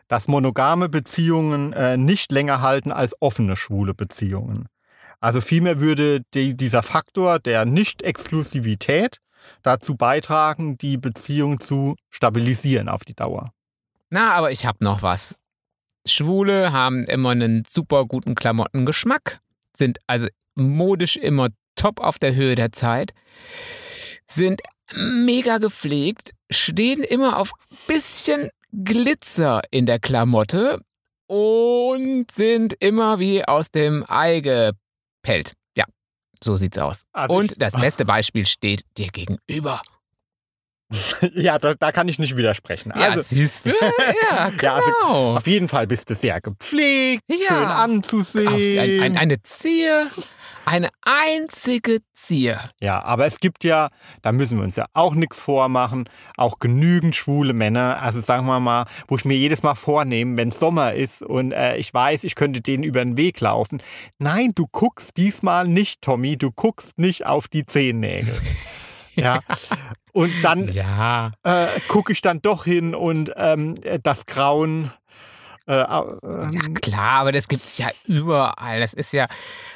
dass monogame Beziehungen äh, nicht länger halten als offene schwule Beziehungen. Also vielmehr würde die, dieser Faktor der Nicht-Exklusivität dazu beitragen, die Beziehung zu stabilisieren auf die Dauer. Na, aber ich habe noch was. Schwule haben immer einen super guten Klamottengeschmack, sind also modisch immer top auf der Höhe der Zeit, sind mega gepflegt, stehen immer auf bisschen Glitzer in der Klamotte und sind immer wie aus dem Ei gepellt. Ja, so sieht's aus. Also und das beste Beispiel steht dir gegenüber. ja, da, da kann ich nicht widersprechen. Ja, Also, siehst du? Ja, Ja, also genau. auf jeden Fall bist du sehr gepflegt, Ja. schön anzusehen. ein, ein, eine Zier, eine einzige Zier. Ja, aber es gibt ja, da müssen wir uns ja auch nichts vormachen, auch genügend schwule Männer. Also sagen wir mal, wo ich mir jedes Mal vornehme, wenn Sommer ist und äh, ich weiß, ich könnte denen über den Weg laufen. Nein, du guckst diesmal nicht, Tommy, du guckst nicht auf die Zehennägel. ja. Und dann Ja. äh, gucke ich dann doch hin und ähm, das Grauen. Äh, äh, Ja, klar, aber das gibt's ja überall. Das ist ja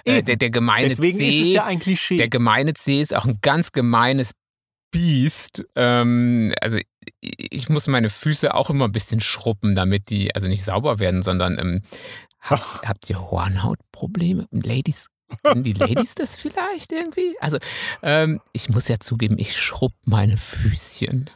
äh, der, der gemeine deswegen ist es C. ja ein Klischee. Der gemeine C ist auch ein ganz gemeines Biest. Ähm, also ich muss meine Füße auch immer ein bisschen schruppen, damit die also nicht sauber werden, sondern ähm, habt, habt ihr Hornhautprobleme? Ladies, kennen die Ladies das vielleicht irgendwie? Also ähm, ich muss ja zugeben, ich schrubb meine Füßchen.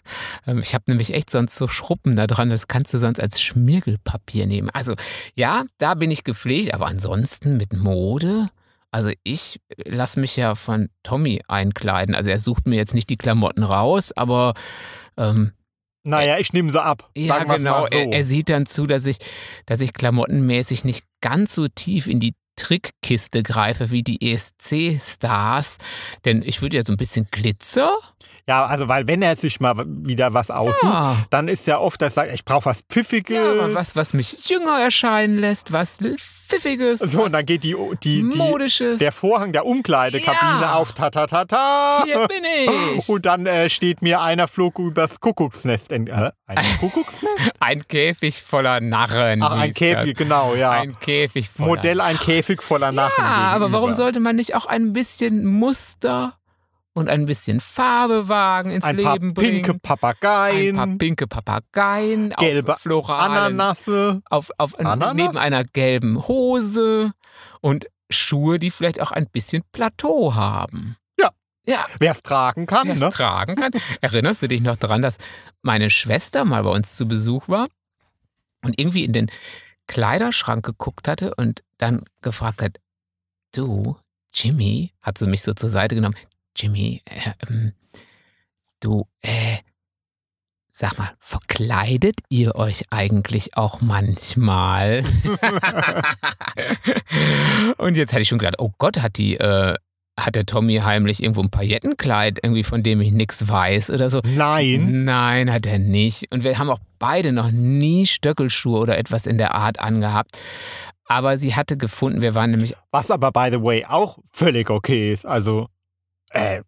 Ähm, ich habe nämlich echt sonst so Schruppen da dran, das kannst du sonst als Schmirgelpapier nehmen. Also ja, da bin ich gepflegt, aber ansonsten mit Mode. Also ich lasse mich ja von Tommy einkleiden. Also er sucht mir jetzt nicht die Klamotten raus, aber ähm, naja, ich nehme sie ab. ja genau, so. er, er sieht dann zu, dass ich, dass ich klamottenmäßig nicht ganz so tief in die Trickkiste greife wie die ESC-Stars. Denn ich würde ja so ein bisschen Glitzer. Ja, also weil wenn er sich mal wieder was aussucht, Ja. dann ist ja oft, dass er sagt, ich brauche was Pfiffiges. Ja, aber was, was mich jünger erscheinen lässt, was Pfiffiges, so, und dann geht die, die, die, Modisches. der Vorhang der Umkleidekabine Ja. auf, ta ta ta ta. Hier bin ich. Und dann äh, steht mir einer flog übers Kuckucksnest. ent- Äh, ein Kuckucksnest? Ein Käfig voller Narren. Ach, ein Käfig, genau, Das. ja. Ein Käfig voller Modell ein Käfig voller Narren. Ja, aber warum sollte man nicht auch ein bisschen Muster und ein bisschen Farbe wagen ins Ein paar Leben bringen? pinke ein Papageien, paar pinke Papageien, Gelbe auf floralen, Ananasse. auf, auf Ananas? neben einer gelben Hose und Schuhe, die vielleicht auch ein bisschen Plateau haben. Ja. Ja, Wer es tragen kann, wer es ne? tragen kann. Erinnerst du dich noch daran, dass meine Schwester mal bei uns zu Besuch war und irgendwie in den Kleiderschrank geguckt hatte und dann gefragt hat, du, Jimmy, hat sie mich so zur Seite genommen, Jimmy, äh, ähm, du, äh, sag mal, verkleidet ihr euch eigentlich auch manchmal? und jetzt hatte ich schon gedacht, oh Gott, hat die, äh, hat der Tommy heimlich irgendwo ein Paillettenkleid, irgendwie von dem ich nichts weiß oder so. Nein. Nein, hat er nicht. Und wir haben auch beide noch nie Stöckelschuhe oder etwas in der Art angehabt. Aber sie hatte gefunden, wir waren nämlich, Was aber, by the way, auch völlig okay ist. Also, äh,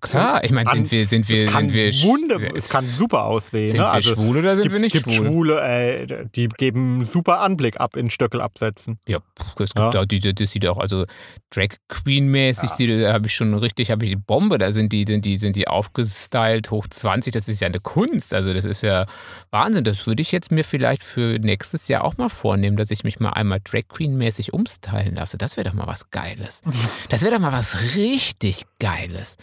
klar, ich meine, sind wir, sind wir, es kann sind wir, wunder, sch- es kann super aussehen. sind ne? wir Also, schwul oder sind gibt, wir nicht gibt schwul? Schwule, äh, die geben super Anblick ab in Stöckelabsätzen. Ja, pff, es gibt Ja. auch das sieht auch, also Drag Queen-mäßig, Ja. da habe ich schon richtig, habe ich die Bombe, da sind die, sind die, sind die aufgestylt, hoch 20, das ist ja eine Kunst, also das ist ja Wahnsinn, das würde ich jetzt mir vielleicht für nächstes Jahr auch mal vornehmen, dass ich mich mal einmal Drag Queen-mäßig umstylen lasse, das wäre doch mal was Geiles. Das wäre doch mal was richtig Geiles.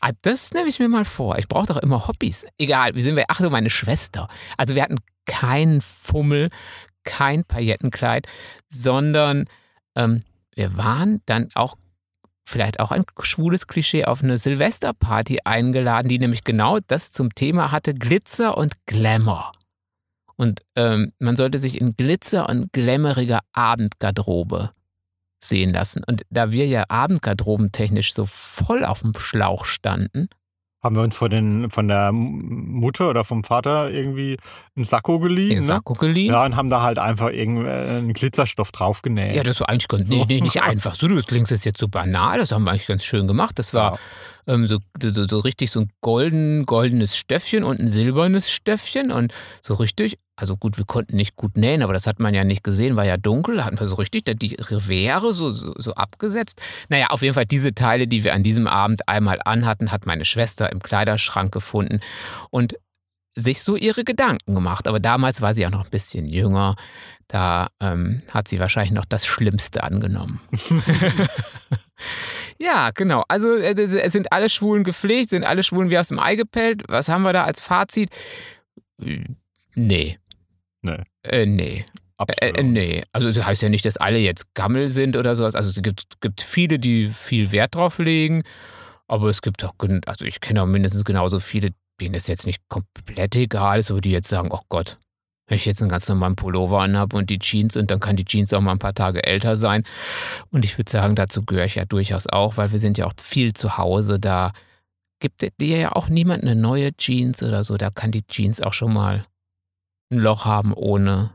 Ah, das nehme ich mir mal vor, ich brauche doch immer Hobbys. Egal, wie sind wir, ach du, meine Schwester, also wir hatten keinen Fummel, kein Paillettenkleid, sondern ähm, wir waren dann auch vielleicht auch ein schwules Klischee auf eine Silvesterparty eingeladen, die nämlich genau das zum Thema hatte, Glitzer und Glamour. Und ähm, man sollte sich in Glitzer und glamouriger Abendgarderobe sehen lassen. Und da wir ja abendgarderobentechnisch so voll auf dem Schlauch standen, Haben wir uns von, den, von der Mutter oder vom Vater irgendwie einen Sakko geliehen? den Ne? Sakko geliehen. Ja, und haben da halt einfach irgendeinen Glitzerstoff draufgenäht. Ja, das war eigentlich ganz, nee, So. nee, nicht einfach. So, du klingst jetzt so banal, das haben wir eigentlich ganz schön gemacht. Das war ähm, so, so, so richtig so ein golden, goldenes Stöffchen und ein silbernes Stöffchen und so richtig, also gut, wir konnten nicht gut nähen, aber das hat man ja nicht gesehen, war ja dunkel, da hatten wir so richtig die Revere so, so, so abgesetzt. Naja, auf jeden Fall diese Teile, die wir an diesem Abend einmal anhatten, hat meine Schwester im Kleiderschrank gefunden und sich so ihre Gedanken gemacht. Aber damals war sie auch noch ein bisschen jünger. Da ähm, hat sie wahrscheinlich noch das Schlimmste angenommen. ja, genau. Also äh, es sind alle Schwulen gepflegt, sind alle Schwulen wie aus dem Ei gepellt. Was haben wir da als Fazit? Nee. Nee. Äh, nee. Äh, äh, nee, also das heißt ja nicht, dass alle jetzt Gammel sind oder sowas. Also es gibt, gibt viele, die viel Wert drauf legen, aber es gibt auch, also ich kenne auch mindestens genauso viele, denen das jetzt nicht komplett egal ist, aber die jetzt sagen, oh Gott, wenn ich jetzt einen ganz normalen Pullover anhabe und die Jeans und dann kann die Jeans auch mal ein paar Tage älter sein. Und ich würde sagen, dazu gehöre ich ja durchaus auch, weil wir sind ja auch viel zu Hause. Da gibt dir ja auch niemand eine neue Jeans oder so. Da kann die Jeans auch schon mal ein Loch haben, ohne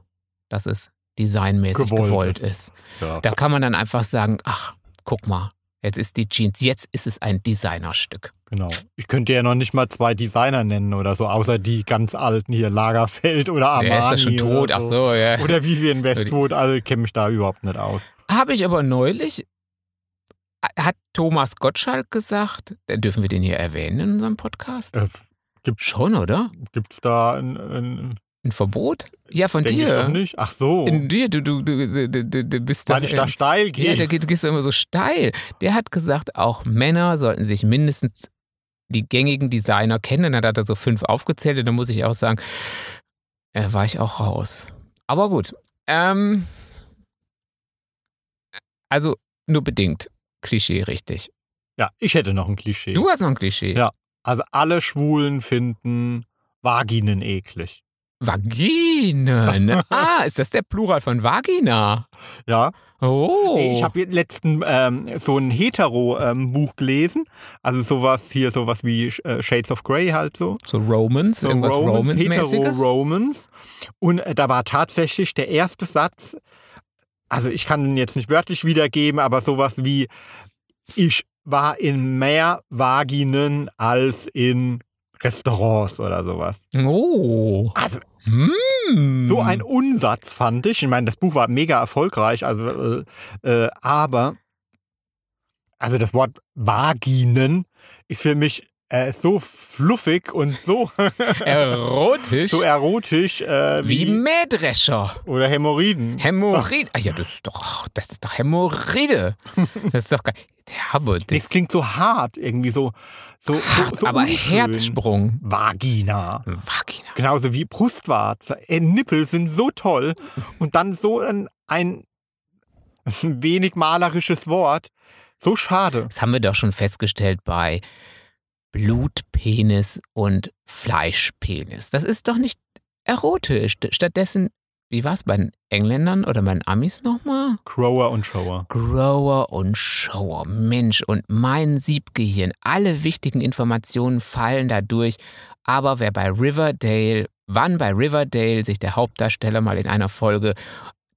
dass es designmäßig gewollt, gewollt ist. ist. Ja. Da kann man dann einfach sagen, ach, guck mal, jetzt ist die Jeans, jetzt ist es ein Designerstück. Genau. Ich könnte ja noch nicht mal zwei Designer nennen oder so, außer die ganz alten hier, Lagerfeld oder Armani. Der ist ja schon tot, so. ach so, ja. Oder Vivian Westwood, also kenne mich da überhaupt nicht aus. Habe ich aber neulich, hat Thomas Gottschalk gesagt, dürfen wir den hier erwähnen in unserem Podcast? Äh, gibt, Schon, oder? Gibt es da ein, ein ein Verbot? Ja, von Denk dir. Ich doch nicht. Ach so. In dir, du, du, du, du, du bist Weil ich da steil gehe. Ja, da gehst du immer so steil. Der hat gesagt, auch Männer sollten sich mindestens die gängigen Designer kennen. Dann hat er so fünf aufgezählt und dann muss ich auch sagen, äh, war ich auch raus. Aber gut. Ähm, also nur bedingt. Klischee richtig. Ja, ich hätte noch ein Klischee. Du hast noch ein Klischee. Ja. Also alle Schwulen finden Vaginen eklig. Vaginen. ah, ist das der Plural von Vagina? Ja. Oh. Ich habe letzten ähm, so ein Hetero-Buch ähm, gelesen. Also sowas hier, sowas wie äh, Shades of Grey halt so. So Romans, so irgendwas Romans, Hetero-Romans. Und äh, da war tatsächlich der erste Satz, also ich kann ihn jetzt nicht wörtlich wiedergeben, aber sowas wie, ich war in mehr Vaginen als in Restaurants oder sowas. Oh. Also mm. so ein Unsatz fand ich. Ich meine, das Buch war mega erfolgreich, also äh, äh, aber also das Wort Vaginen ist für mich äh, so fluffig und so erotisch. so erotisch äh, wie, wie Mähdrescher. Oder Hämorrhoiden. Hämorrhoiden. Ach ja, das ist doch, das ist doch Hämorrhoide. Das ist doch geil. Ja, aber das, das klingt so hart, irgendwie so. So, hart, so, so aber unschön. Herzsprung. Vagina. Vagina. Genauso wie Brustwarze. Äh, Nippel sind so toll. Und dann so ein, ein wenig malerisches Wort. So schade. Das haben wir doch schon festgestellt bei Blutpenis und Fleischpenis. Das ist doch nicht erotisch. Stattdessen, wie war es bei den Engländern oder bei den Amis nochmal? Grower und Shower. Grower und Shower. Mensch, und mein Siebgehirn. Alle wichtigen Informationen fallen dadurch. Aber wer bei Riverdale, wann bei Riverdale sich der Hauptdarsteller mal in einer Folge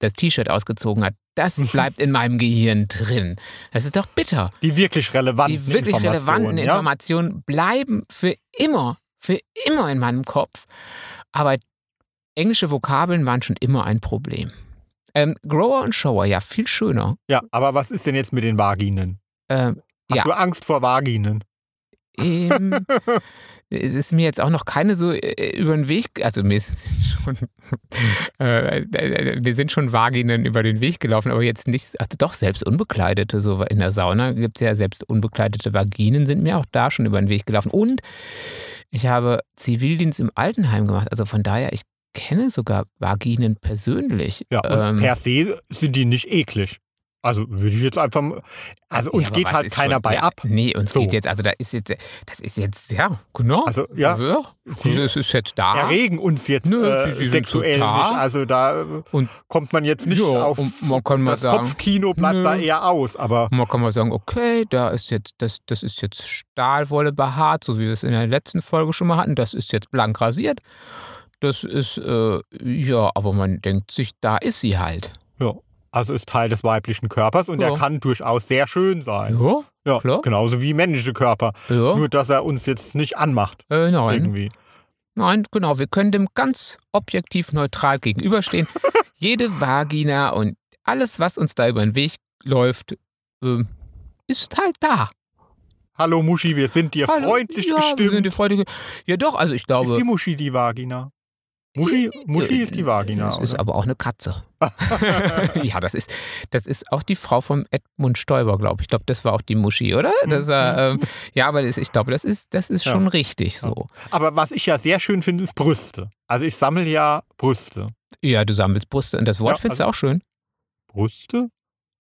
das T-Shirt ausgezogen hat, das bleibt in meinem Gehirn drin. Das ist doch bitter. Die wirklich relevanten Die wirklich Informationen, relevanten ja? Informationen bleiben für immer, für immer in meinem Kopf. Aber englische Vokabeln waren schon immer ein Problem. Ähm, Grower und Shower, ja, viel schöner. Ja, aber was ist denn jetzt mit den Vaginen? Ähm, Hast ja. du Angst vor Vaginen? Ähm, es ist mir jetzt auch noch keine so äh, über den Weg, also mir ist schon, äh, wir sind schon Vaginen über den Weg gelaufen, aber jetzt nicht, also doch selbst unbekleidete, so in der Sauna gibt es ja selbst unbekleidete Vaginen, sind mir auch da schon über den Weg gelaufen. Und ich habe Zivildienst im Altenheim gemacht, also von daher, ich kenne sogar Vaginen persönlich. Ja, Ähm, per se sind die nicht eklig. Also würde ich jetzt einfach. mal- Also uns ja, geht halt keiner schon, bei ja, ab. Nee, uns So. geht jetzt, also da ist jetzt, das ist jetzt, ja, genau. Also, ja. Sie das ist jetzt da. Erregen uns jetzt Nö, äh, sexuell nicht. Also da äh, Und- kommt man jetzt nicht Ja, auf. und man kann mal das sagen, Kopfkino bleibt nö. da eher aus. Aber man kann mal sagen, okay, da ist jetzt, das, das ist jetzt Stahlwolle behaart, so wie wir es in der letzten Folge schon mal hatten. Das ist jetzt blank rasiert. Das ist, äh, ja, aber man denkt sich, da ist sie halt. ja, also ist Teil des weiblichen Körpers und Ja. er kann durchaus sehr schön sein. Ja, Ja, klar. genauso wie männliche Körper. ja. Nur, dass er uns jetzt nicht anmacht. Äh, nein. Irgendwie. Nein, genau. Wir können dem ganz objektiv neutral gegenüberstehen. Jede Vagina und alles, was uns da über den Weg läuft, ähm, ist halt da. Hallo Muschi, wir sind dir Hallo. freundlich ja, gestimmt. Wir sind dir freundlich. Ja, doch, also ich glaube. ist die Muschi die Vagina? Muschi, Muschi ist die Vagina. Das ist oder? aber auch eine Katze. ja, das ist, das ist auch die Frau von Edmund Stoiber, glaube ich. Ich glaube, das war auch die Muschi, oder? Das, war, ähm, ja, aber das, ich glaube, das ist, das ist Ja. schon richtig so. Aber was ich ja sehr schön finde, ist Brüste. Also ich sammle ja Brüste. Ja, du sammelst Brüste und das Wort Ja, findest du also- auch schön. Brüste?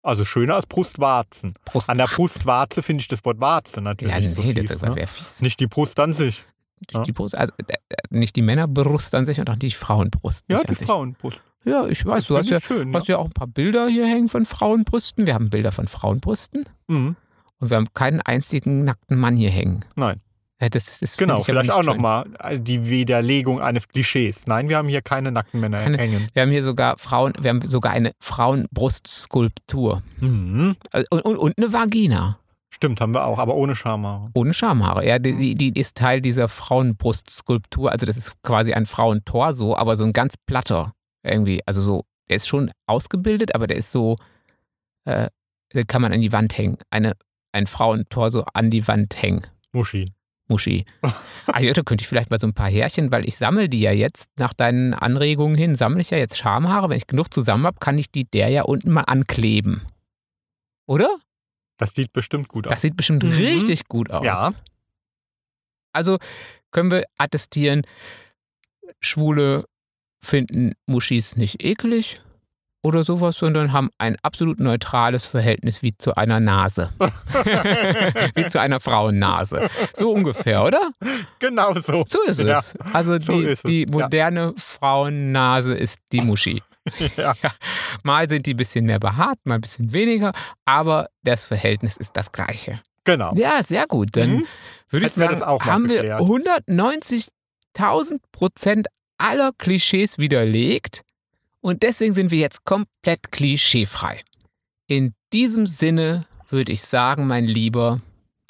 Also schöner als Brustwarzen. Brust. An der Brustwarze finde ich das Wort Warze natürlich ja, nee, so das fies, ne? wäre fies. Nicht die Brust an sich. Ja. Die Brust, also äh, äh, nicht die Männerbrust an sich und auch die Frauenbrust. Ja, die. Frauenbrust. Ja, ich weiß, Das du hast ja, schön, hast ja auch ein paar Bilder hier hängen von Frauenbrüsten. Wir haben Bilder von Frauenbrüsten Mhm. und wir haben keinen einzigen nackten Mann hier hängen. Nein. Ja, das, ist- das Genau, vielleicht auch nochmal die Widerlegung eines Klischees. Nein, wir haben hier keine nackten Männer Keine- hängen. Wir haben hier sogar Frauen, wir haben sogar eine Frauenbrustskulptur Mhm. Also, und, und, und eine Vagina. Stimmt, haben wir auch, aber ohne Schamhaare. Ohne Schamhaare. Ja, die, die, die ist Teil dieser Frauenbrustskulptur. Also das ist quasi ein Frauentorso, aber so ein ganz platter irgendwie. Also so, der ist schon ausgebildet, aber der ist so, äh, den kann man an die Wand hängen. Eine, ein Frauentorso an die Wand hängen. Muschi. Muschi. Ah ja, da könnte ich vielleicht mal so ein paar Härchen, weil ich sammle die ja jetzt, nach deinen Anregungen hin, sammle ich ja jetzt Schamhaare. Wenn ich genug zusammen habe, kann ich die der ja unten mal ankleben. Oder? Das sieht bestimmt gut aus. Das sieht bestimmt Mhm. richtig gut aus. Ja. Also können wir attestieren, Schwule finden Muschis nicht eklig oder sowas, sondern haben ein absolut neutrales Verhältnis wie zu einer Nase. wie zu einer Frauennase. So ungefähr, oder? Genau so. So ist Ja, es. Also so die, ist es, die ja. moderne Frauennase ist die Muschi. Ja. Mal sind die ein bisschen mehr behaart, mal ein bisschen weniger, aber das Verhältnis ist das gleiche. Genau. Ja, sehr gut. Dann Mhm. würde ich sagen, haben wir geklärt. 190.000 Prozent aller Klischees widerlegt und deswegen sind wir jetzt komplett klischeefrei. In diesem Sinne würde ich sagen, mein Lieber,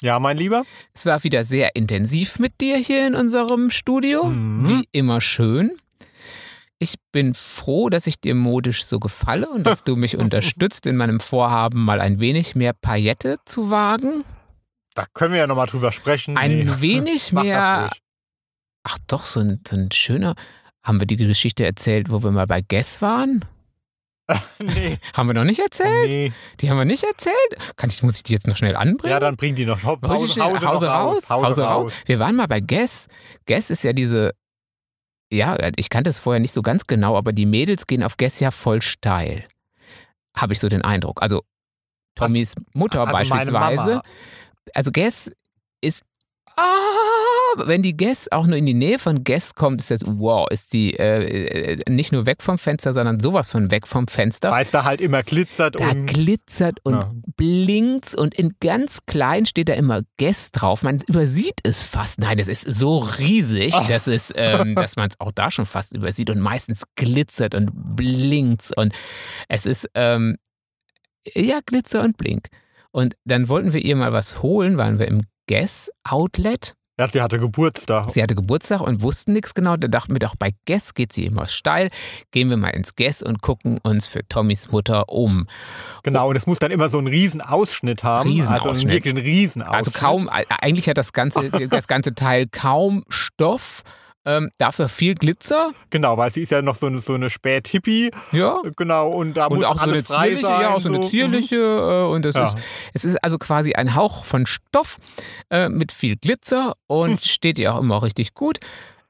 Ja, mein Lieber. es war wieder sehr intensiv mit dir hier in unserem Studio. Mhm. Wie immer schön. Ich bin froh, dass ich dir modisch so gefalle und dass du mich unterstützt in meinem Vorhaben, mal ein wenig mehr Paillette zu wagen. Da können wir ja nochmal drüber sprechen. Ein Nee. wenig mehr. Ach doch, so ein, so ein schöner. Haben wir die Geschichte erzählt, wo wir mal bei Guess waren? Nee, Haben wir noch nicht erzählt? nee. Die haben wir nicht erzählt? Kann ich, muss ich die jetzt noch schnell anbringen? Ja, dann bring die noch. Hau- Wollte Hause, ich schnell- Hause, raus. Hause, raus. Wir waren mal bei Guess. Guess ist ja diese. Ja, ich kannte es vorher nicht so ganz genau, aber die Mädels gehen auf Guess ja voll steil. Habe ich so den Eindruck. Also Tommys Mutter Also beispielsweise. Also Guess ist. Ah, wenn die Guess auch nur in die Nähe von Guess kommt, ist das, wow, ist die äh, äh, nicht nur weg vom Fenster, sondern sowas von weg vom Fenster. Weil es da halt immer glitzert Da und. glitzert und Ja. blinkt und in ganz klein steht da immer Guess drauf. Man übersieht es fast. Nein, es ist so riesig, Ah. dass, es, ähm, dass man es auch da schon fast übersieht und meistens glitzert und blinkt und es ist, ähm, ja, Glitzer und Blink. Und dann wollten wir ihr mal was holen, waren wir im Guess Outlet. Ja, sie hatte Geburtstag. Sie hatte Geburtstag und wussten nichts genau. Da dachten wir doch, bei Guess geht sie immer steil. Gehen wir mal ins Guess und gucken uns für Tommys Mutter um. Genau, und es muss dann immer so einen riesen Ausschnitt haben. Also Riesenausschnitt. einen wirklich einen riesen Also kaum, eigentlich hat das ganze, das ganze Teil kaum Stoff, ähm, dafür viel Glitzer. Genau, weil sie ist ja noch so eine, so eine Spät-Hippie. Ja. Genau, und da Und muss auch so eine alles frei zierliche, sein. ja, auch so eine Mhm. zierliche. Äh, und das Ja. ist, es ist also quasi ein Hauch von Stoff äh, mit viel Glitzer und steht ihr auch immer richtig gut.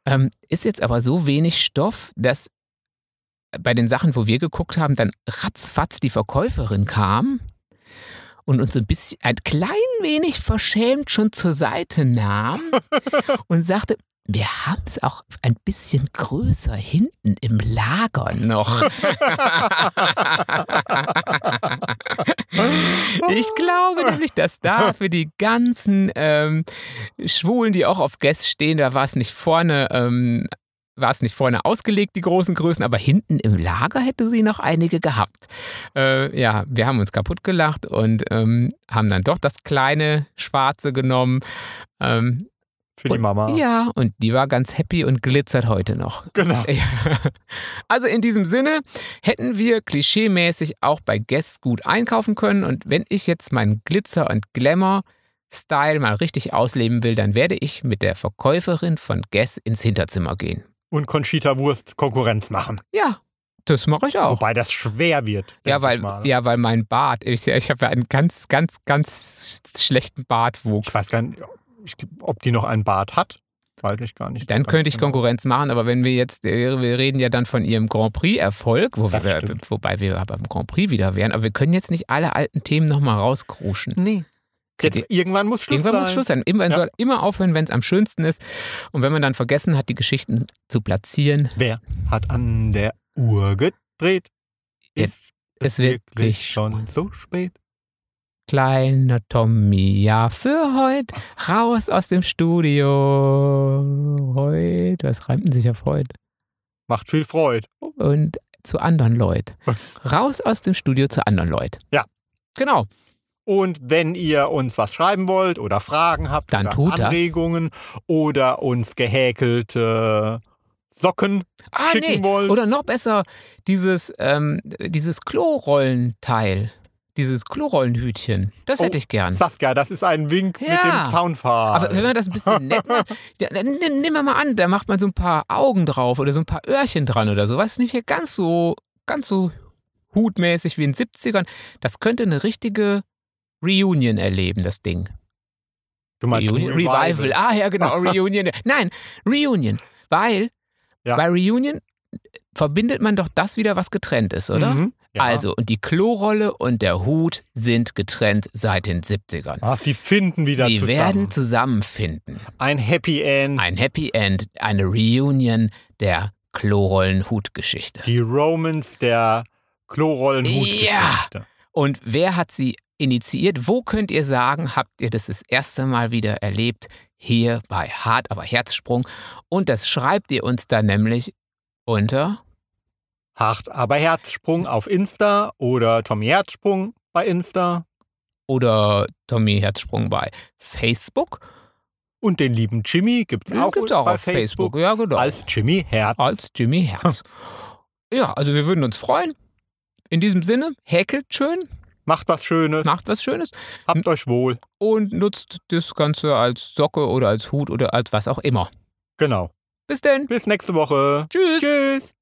Ähm, ist jetzt aber so wenig Stoff, dass bei den Sachen, wo wir geguckt haben, dann ratzfatz die Verkäuferin kam und uns ein bisschen, ein klein wenig verschämt schon zur Seite nahm und sagte, wir haben es auch ein bisschen größer hinten im Lager noch. ich glaube nämlich, dass da für die ganzen ähm, Schwulen, die auch auf Guest stehen, da war es nicht vorne. Ähm, war es nicht vorne ausgelegt, die großen Größen, aber hinten im Lager hätte sie noch einige gehabt. Äh, ja, wir haben uns kaputt gelacht und ähm, haben dann doch das kleine Schwarze genommen. Ähm, Für die und, Mama. Ja, und die war ganz happy und glitzert heute noch. Genau. Ja. Also in diesem Sinne hätten wir klischeemäßig auch bei Guess gut einkaufen können. Und wenn ich jetzt meinen Glitzer und Glamour Style mal richtig ausleben will, dann werde ich mit der Verkäuferin von Guess ins Hinterzimmer gehen. Und Conchita Wurst Konkurrenz machen. Ja, das mache ich auch. Wobei das schwer wird. Ja, weil, ja, weil mein Bart, ich, ich habe ja einen ganz, ganz, ganz schlechten Bartwuchs. Ich weiß gar nicht, ich, ob die noch einen Bart hat. Weiß ich gar nicht. Dann könnte ich genau. Konkurrenz machen, aber wenn wir jetzt, äh, wir reden ja dann von ihrem Grand Prix-Erfolg, wo stimmt. wobei wir beim Grand Prix wieder wären, aber wir können jetzt nicht alle alten Themen nochmal rauskruschen. Nee. Jetzt, irgendwann muss Schluss Irgendwann sein. muss Schluss sein. Immer, man Ja. soll immer aufhören, wenn es am schönsten ist. Und wenn man dann vergessen hat, die Geschichten zu platzieren, Wer hat an der Uhr gedreht? Jetzt Ist ist wirklich schon so spät? Kleiner Tommy, ja, für heute raus aus dem Studio. Heute, was reimt denn sich auf heute? Macht viel Freude. Und zu anderen Leuten. Raus aus dem Studio zu anderen Leuten. Ja. Genau. Und wenn ihr uns was schreiben wollt oder Fragen habt Dann oder tut das. Anregungen oder uns gehäkelte Socken Ah, schicken nee. wollt. Oder noch besser, dieses, ähm, dieses Klorollenteil. Dieses Klorollenhütchen. Das Oh, hätte ich gern. Saskia, das ist ein Wink mit Ja. dem Zaunpfahl. Aber wenn man das ein bisschen nett macht, nimm nimm mal an, da macht man so ein paar Augen drauf oder so ein paar Öhrchen dran oder sowas. Nicht hier ganz so, ganz so hutmäßig wie in den 70ern. Das könnte eine richtige Reunion erleben, das Ding. du meinst Reunion, ein Revival. Ah, ja, genau, Reunion. Nein, Reunion. Weil Ja. bei Reunion verbindet man doch das wieder, was getrennt ist, oder? Mhm. Ja. Also, und die Klorolle und der Hut sind getrennt seit den 70ern. Ah, sie finden wieder Sie zusammen. werden zusammenfinden. ein Happy End. Ein Happy End, eine Reunion der Klorollen-Hut-Geschichte. Die Romans der Klorollen-Hut-Geschichte. Und wer hat sie initiiert? Wo könnt ihr sagen, habt ihr das das erste Mal wieder erlebt? Hier bei Hart, aber Herzsprung. Und das schreibt ihr uns dann nämlich unter Hart aber Herzsprung auf Insta oder Tommy Herzsprung bei Insta oder Tommy Herzsprung bei Facebook. und den lieben Jimmy gibt es auch, Gibt auch bei auf Facebook. Ja, genau. als Jimmy Herz. als Jimmy Herz. ja, also wir würden uns freuen. In diesem Sinne, häkelt schön, Macht was Schönes, macht was Schönes habt euch wohl. und nutzt das Ganze als Socke oder als Hut oder als was auch immer. Genau. Bis denn. Bis nächste Woche. Tschüss. Tschüss.